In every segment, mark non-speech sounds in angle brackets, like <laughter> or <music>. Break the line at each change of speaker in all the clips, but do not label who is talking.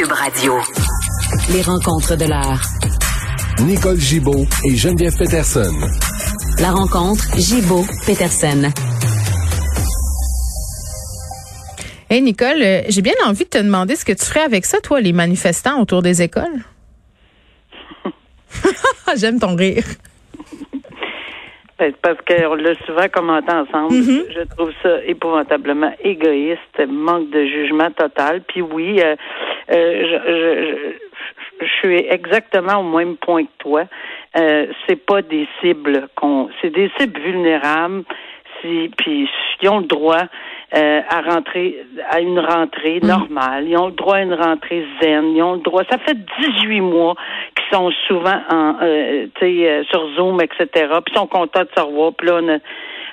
Cube Radio. Les rencontres de l'heure.
Nicole Gibaud et Geneviève Peterson.
La rencontre Gibaud-Peterson.
Hey Nicole, euh, j'ai bien envie de te demander ce que tu ferais avec ça, toi, les manifestants autour des écoles. <laughs> <laughs> J'aime ton rire.
Parce qu'on l'a souvent commenté ensemble.
Mm-hmm.
Je trouve ça épouvantablement égoïste, manque de jugement total. Puis oui, euh, euh, je, je, je, je suis exactement au même point que toi. Euh, c'est pas des cibles qu'on, c'est des cibles vulnérables. Si, puis ils ont le droit euh, à rentrer à une rentrée normale. Ils ont le droit à une rentrée zen. Ils ont le droit. Ça fait 18 mois qu'ils sont souvent en, euh, euh, sur Zoom, etc. Puis ils sont contents de se revoir. Puis là, on a,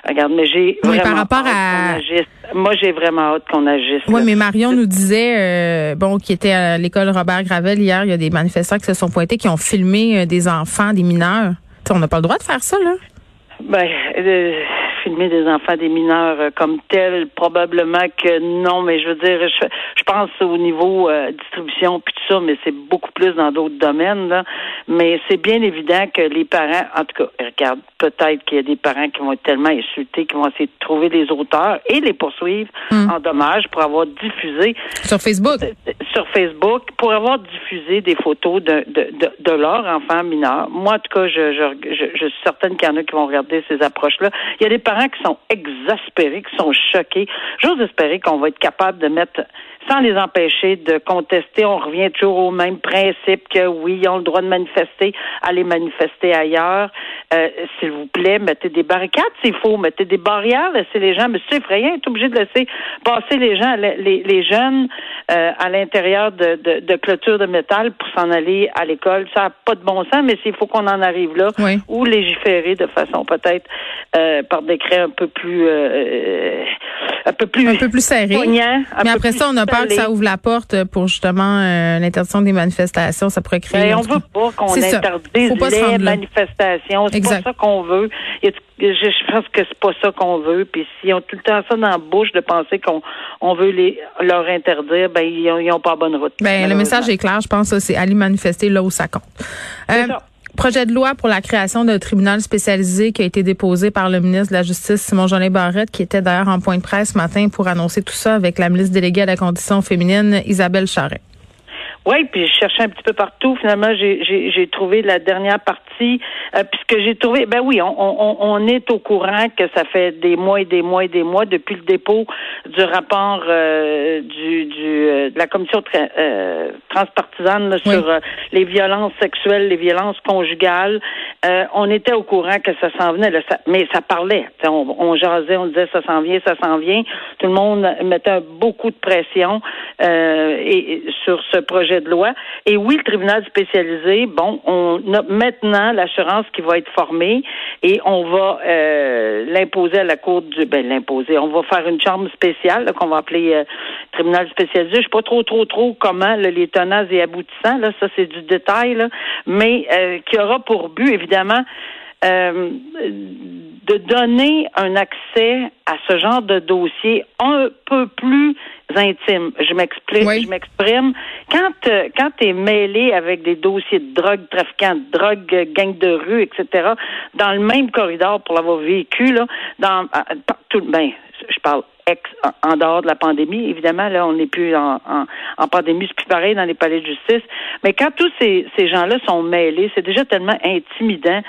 regarde, mais j'ai
Oui, par rapport
hâte
à-
qu'on agisse. Moi, j'ai vraiment hâte qu'on agisse.
Oui,
là.
mais Marion nous disait, euh, bon, qui était à l'école Robert Gravel hier, il y a des manifestants qui se sont pointés, qui ont filmé des enfants, des mineurs. Tu sais, on n'a pas le droit de faire ça, là.
Ben, euh, des enfants, des mineurs euh, comme tels, probablement que non, mais je veux dire, je, je pense au niveau euh, distribution puis ça, mais c'est beaucoup plus dans d'autres domaines, là. Mais c'est bien évident que les parents, en tout cas, regarde, peut-être qu'il y a des parents qui vont être tellement insultés qu'ils vont essayer de trouver les auteurs et les poursuivre en dommages pour avoir diffusé
Sur Facebook.
sur Facebook pour avoir diffusé des photos de, de, de, de leurs enfants mineurs. Moi, en tout cas, je, je, je, je suis certaine qu'il y en a qui vont regarder ces approches-là. Il y a des parents qui sont exaspérés, qui sont choqués. J'ose espérer qu'on va être capable de mettre, sans les empêcher de contester, on revient toujours au même principe que oui, ils ont le droit de manifester, aller manifester ailleurs. Euh, S'il vous plaît, mettez des barricades s'il faut, mettez des barrières, laissez les gens, mais c'est effrayant, est obligé de laisser passer les gens, les, les jeunes euh, à l'intérieur de, de, de clôtures de métal pour s'en aller à l'école. Ça n'a pas de bon sens, mais s'il faut qu'on en arrive là,
Oui.
ou légiférer de façon peut-être euh, par décret un peu plus un peu plus
Un peu plus serré.
poignant, un
Mais
peu
après
plus
ça, on a peur que ça ouvre la porte pour justement euh, l'interdiction des manifestations. Ça pourrait créer.
Ben,
en
on veut pas qu'on interdise
pas
les manifestations. C'est pas ça qu'on veut. Je, je pense que c'est pas ça qu'on veut. Puis s'ils ont tout le temps ça dans la bouche de penser qu'on on veut les leur interdire, ben ils ont, ils ont pas bonne route.
Ben, le message est clair, je pense, c'est aller manifester là où ça compte. Euh,
ça.
Projet de loi pour la création d'un tribunal spécialisé qui a été déposé par le ministre de la Justice, Simon Jolin Barrette, qui était d'ailleurs en point de presse ce matin pour annoncer tout ça avec la ministre déléguée à la condition féminine, Isabelle Charret.
Oui, puis je cherchais un petit peu partout. Finalement, j'ai- trouvé la dernière partie. Euh, puis ce que j'ai trouvé, ben oui, on, on, on est au courant que ça fait des mois et des mois et des mois depuis le dépôt du rapport euh, du, du euh, de la commission tra- euh, transpartisane là,
Oui.
sur euh, les violences sexuelles, les violences conjugales. Euh, on était au courant que ça s'en venait, là, ça- mais ça parlait. On, on jasait, on disait ça s'en vient, ça s'en vient. Tout le monde mettait beaucoup de pression euh, et sur ce projet Et oui, le tribunal spécialisé, bon, on a maintenant l'assurance qui va être formée et on va euh, l'imposer à la cour du ben l'imposer. On va faire une chambre spéciale qu'on va appeler euh, tribunal spécialisé. Je sais pas trop trop trop comment là, les tenants et aboutissants là, ça c'est du détail mais euh, qui aura pour but évidemment de donner un accès à ce genre de dossier un peu plus intime. Je m'explique,
Oui.
je m'exprime. Quand euh, quand tu es mêlé avec des dossiers de drogue, trafiquants de drogue, euh, gang de rue, etc., dans le même corridor pour l'avoir vécu, là, dans euh, partout, ben, je parle en, dehors de la pandémie, évidemment, là, on n'est plus en, en, en pandémie, c'est plus pareil dans les palais de justice. Mais quand tous ces, ces gens-là sont mêlés, c'est déjà tellement intimidant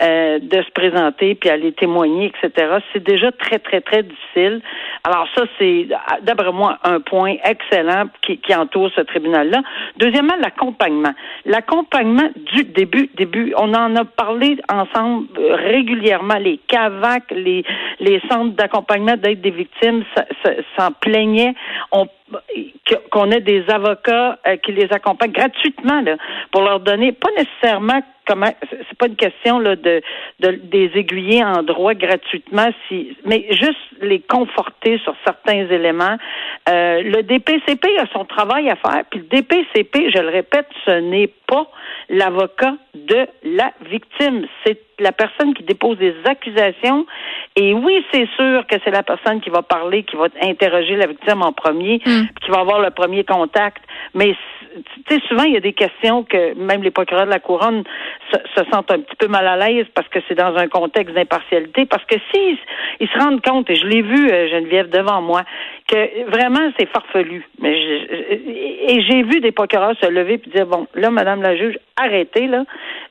euh, de se présenter puis aller témoigner, etc. C'est déjà très, très, très difficile. Alors ça, c'est, d'après moi, un point excellent qui, qui entoure ce tribunal-là. Deuxièmement, l'accompagnement. L'accompagnement du début, début. On en a parlé ensemble euh, régulièrement. Les CAVAC, les, les centres d'accompagnement d'aide des victimes s'en plaignaient. Qu'on ait des avocats euh, qui les accompagnent gratuitement là, pour leur donner pas nécessairement comment c'est pas une question là de, de des aiguiller en droit gratuitement mais juste les conforter sur certains éléments Euh, le DPCP a son travail à faire puis le DPCP je le répète ce n'est pas l'avocat de la victime c'est la personne qui dépose des accusations et oui c'est sûr que c'est la personne qui va parler qui va interroger la victime en premier puis qui va avoir le premier contact. Mais tu sais, souvent, il y a des questions que même les procureurs de la couronne se, sentent un petit peu mal à l'aise parce que c'est dans un contexte d'impartialité. Parce que s'ils ils se rendent compte, et je l'ai vu, euh, Geneviève, devant moi, que vraiment, c'est farfelu. Mais et j'ai vu des procureurs se lever et dire, bon, là, Madame la juge, arrêtez, là.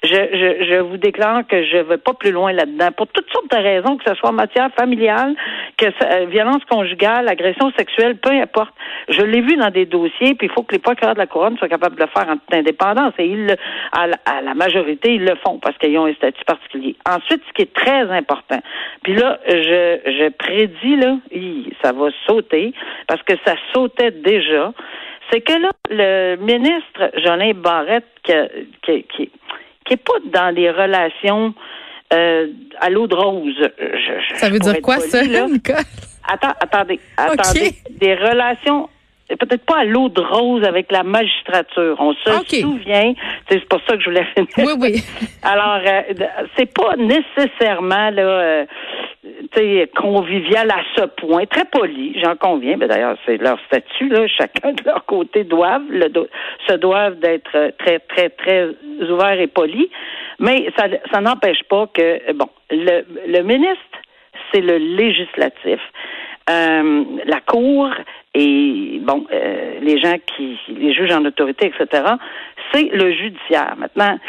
Je, je, je vous déclare que je ne vais pas plus loin là-dedans. Pour toutes sortes de raisons, que ce soit matière familiale, que euh, violence conjugale, agression sexuelle, peu importe. Je l'ai vu dans des dossiers, puis il faut que les procureurs de la couronne soient capables de le faire en toute indépendance. Et ils, à, la, majorité, ils le font parce qu'ils ont un statut particulier. Ensuite, ce qui est très important, puis là, je, je prédis, là, ça va sauter, parce que ça sautait déjà, c'est que là, le ministre Jolin Barrette, qui, qui, qui, est pas dans des relations euh, à l'eau de rose.
Je, ça veut dire quoi, ça, Nicole?
Attends, attendez, <laughs> attendez. Des relations peut-être pas à l'eau de rose avec la magistrature. On se souvient, c'est pour ça que je voulais finir.
Oui, oui. <laughs>
Alors, euh, c'est pas nécessairement là, euh, convivial à ce point, très poli, j'en conviens. Mais d'ailleurs, c'est leur statut là, chacun de leur côté doivent le, se doivent d'être très, très, très ouverts et polis. Mais ça, ça n'empêche pas que bon, le, le ministre, c'est le législatif. Euh, la Cour et bon, euh, les gens qui, les juges en autorité, etc., c'est le judiciaire. Maintenant,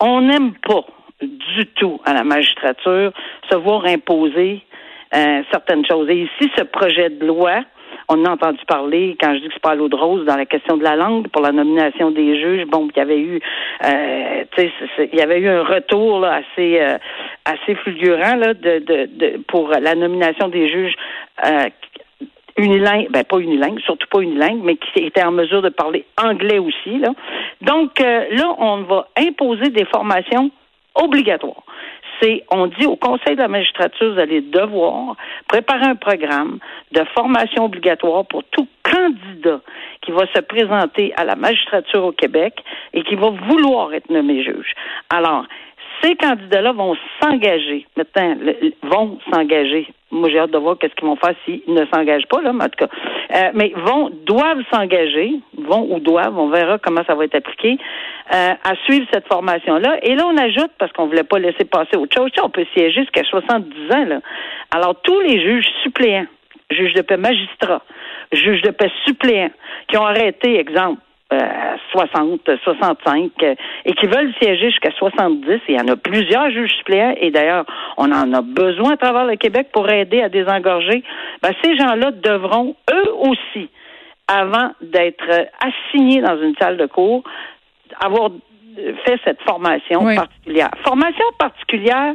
on n'aime pas du tout à la magistrature se voir imposer euh, certaines choses. Et ici, ce projet de loi, on a entendu parler, quand je dis que c'est pas l'eau de rose, dans la question de la langue pour la nomination des juges. Bon, il y avait eu, euh, il y avait eu un retour là, assez, euh, assez fulgurant là, de, de, de, pour la nomination des juges. Euh, unilingue, ben pas unilingue, surtout pas unilingue, mais qui était en mesure de parler anglais aussi. Là. Donc euh, là, on va imposer des formations obligatoires c'est on dit au Conseil de la magistrature, vous allez devoir préparer un programme de formation obligatoire pour tout candidat qui va se présenter à la magistrature au Québec et qui va vouloir être nommé juge. Alors, ces candidats-là vont s'engager. Maintenant, vont s'engager. Moi, j'ai hâte de voir qu'est-ce qu'ils vont faire s'ils ne s'engagent pas, là, mais en tout cas. Euh, mais vont, doivent s'engager, vont ou doivent, on verra comment ça va être appliqué, euh, à suivre cette formation-là. Et là, on ajoute, parce qu'on voulait pas laisser passer autre chose, on peut siéger jusqu'à 70 ans, là. Alors, tous les juges suppléants, juges de paix magistrats, juges de paix suppléants, qui ont arrêté, exemple, 60, euh, 65, euh, et qui veulent siéger jusqu'à 70. Il y en a plusieurs juges suppléants, et d'ailleurs, on en a besoin à travers le Québec pour aider à désengorger. Ben, ces gens-là devront, eux aussi, avant d'être assignés dans une salle de cours, avoir fait cette formation particulière. Formation particulière,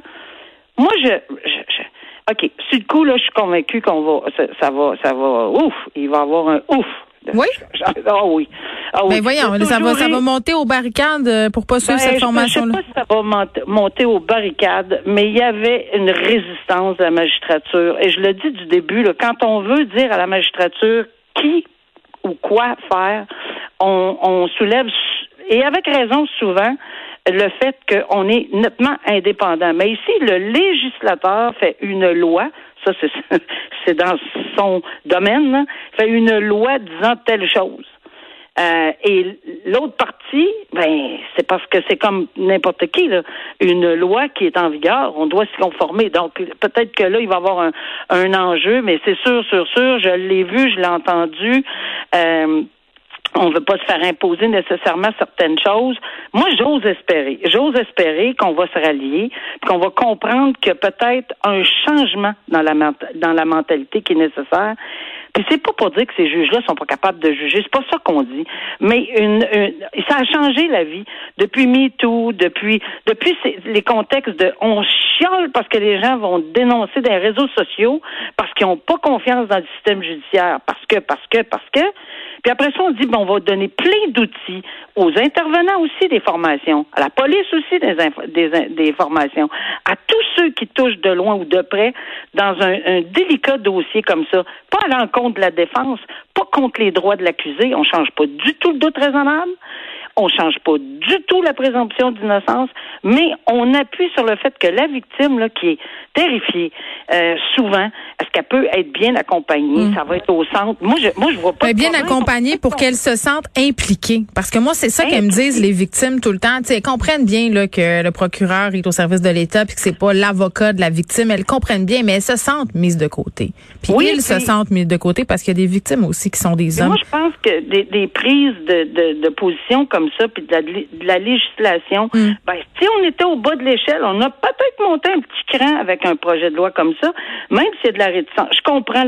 moi, je, je, OK, sur le coup, là, je suis convaincu qu'on va, ça, ça, va, ça va, ouf, il va y avoir un ouf
oui? <laughs>
Ah oui. Ah
oui. Ben voyons, ça va, ça va monter aux barricades euh, pour pas suivre ben, cette formation-là.
Je sais pas si ça va monter aux barricades, mais il y avait une résistance de la magistrature. Et je le dis du début, là, quand on veut dire à la magistrature qui ou quoi faire, on, on soulève, et avec raison souvent, le fait qu'on est nettement indépendant. Mais ici, le législateur fait une loi ça <laughs> c'est dans son domaine, là, fait une loi disant telle chose. Euh, et l'autre partie, ben, c'est parce que c'est comme n'importe qui, là, une loi qui est en vigueur, on doit s'y conformer. Donc, peut-être que là, il va y avoir un, enjeu, mais c'est sûr, sûr, sûr, je l'ai vu, je l'ai entendu. Euh, on veut pas se faire imposer nécessairement certaines choses. Moi, j'ose espérer. J'ose espérer qu'on va se rallier, qu'on va comprendre que peut-être un changement dans la, dans la mentalité qui est nécessaire. Puis c'est pas pour dire que ces juges-là sont pas capables de juger, c'est pas ça qu'on dit. Mais une, ça a changé la vie depuis MeToo, depuis depuis les contextes de on chiale parce que les gens vont dénoncer des réseaux sociaux parce qu'ils n'ont pas confiance dans le système judiciaire, parce que parce que parce que puis après ça, on dit, bon, on va donner plein d'outils aux intervenants aussi des formations, à la police aussi des, des, formations, à tous ceux qui touchent de loin ou de près dans un, un délicat dossier comme ça. Pas à l'encontre de la défense, pas contre les droits de l'accusé. On change pas du tout le doute raisonnable On change pas du tout la présomption d'innocence, mais on appuie sur le fait que la victime, là, qui est terrifiée, euh, souvent, est-ce qu'elle peut être bien accompagnée? Mm. Ça va être au centre. Moi, je, moi, je vois pas.
bien accompagnée pour qu'elle se sente impliquée. Parce que moi, c'est ça qu'elles me disent, les victimes, tout le temps. sais, elles comprennent bien là, que le procureur est au service de l'État puis que c'est pas l'avocat de la victime. Elles comprennent bien, mais elles se sentent mises de côté. Puis ils se sentent mis de côté parce qu'il y a des victimes aussi qui sont des hommes.
Moi, je pense que des, prises de, de, position comme ça, puis de la, de la législation, mm. ben, si on était au bas de l'échelle, on a peut-être monté un petit cran avec un projet de loi comme ça, même s'il y a de la réticence. Je comprends,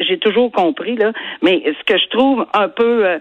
j'ai toujours compris, là, mais ce que je trouve un peu... Euh,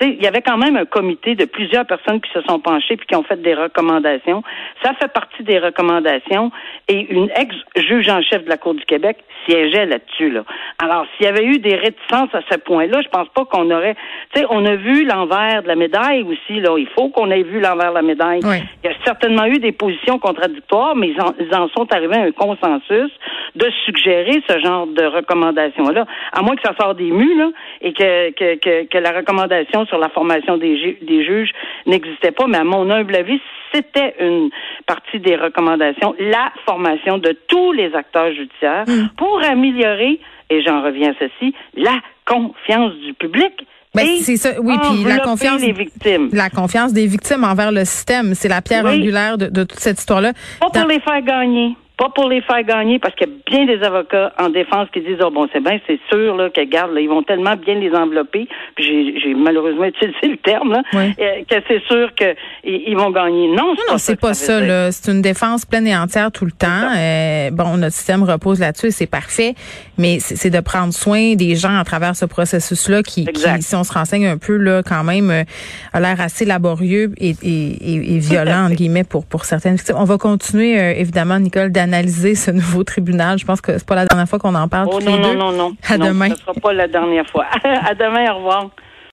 il y avait quand même un comité de plusieurs personnes qui se sont penchées puis qui ont fait des recommandations. Ça fait partie des recommandations et une ex-juge en chef de la Cour du Québec siégeait là-dessus. Là. Alors, s'il y avait eu des réticences à ce point-là, je pense pas qu'on aurait. Tu sais, on a vu l'envers de la médaille aussi. Là, il faut qu'on ait vu l'envers de la médaille. Il y a certainement eu des positions contradictoires, mais ils en, ils en sont arrivés à un consensus de suggérer ce genre de recommandations-là, à moins que ça sorte des mus là, et que, que, que, que la recommandation sur la formation des, des juges n'existait pas. Mais à mon humble avis, c'était une partie des recommandations, la formation de tous les acteurs judiciaires mm. pour améliorer, et j'en reviens à ceci, la confiance du public.
Ben, c'est ça, oui, puis la confiance des victimes. La confiance des victimes envers le système, c'est la pierre angulaire de, de, toute cette histoire-là.
Pas pour les faire gagner pas pour les faire gagner, parce qu'il y a bien des avocats en défense qui disent, oh bon, c'est bien, c'est sûr là, que, garde, là, ils vont tellement bien les envelopper, puis j'ai malheureusement utilisé le terme, là, euh, que c'est sûr qu'ils ils vont gagner. Non,
non, c'est pas ça. C'est une défense pleine et entière tout le temps. Euh, bon, notre système repose là-dessus et c'est parfait, mais c'est de prendre soin des gens à travers ce processus-là qui, qui, si on se renseigne un peu, là, quand même, euh, a l'air assez laborieux et, et, et, violent, entre guillemets, pour, pour certaines victimes. On va continuer, évidemment, Nicole, analyser ce nouveau tribunal. Je pense que c'est pas la dernière fois qu'on en parle.
Oh,
tous non,
les deux. non, non, non.
À demain.
Ce sera pas la dernière fois. <laughs> à demain. Au revoir.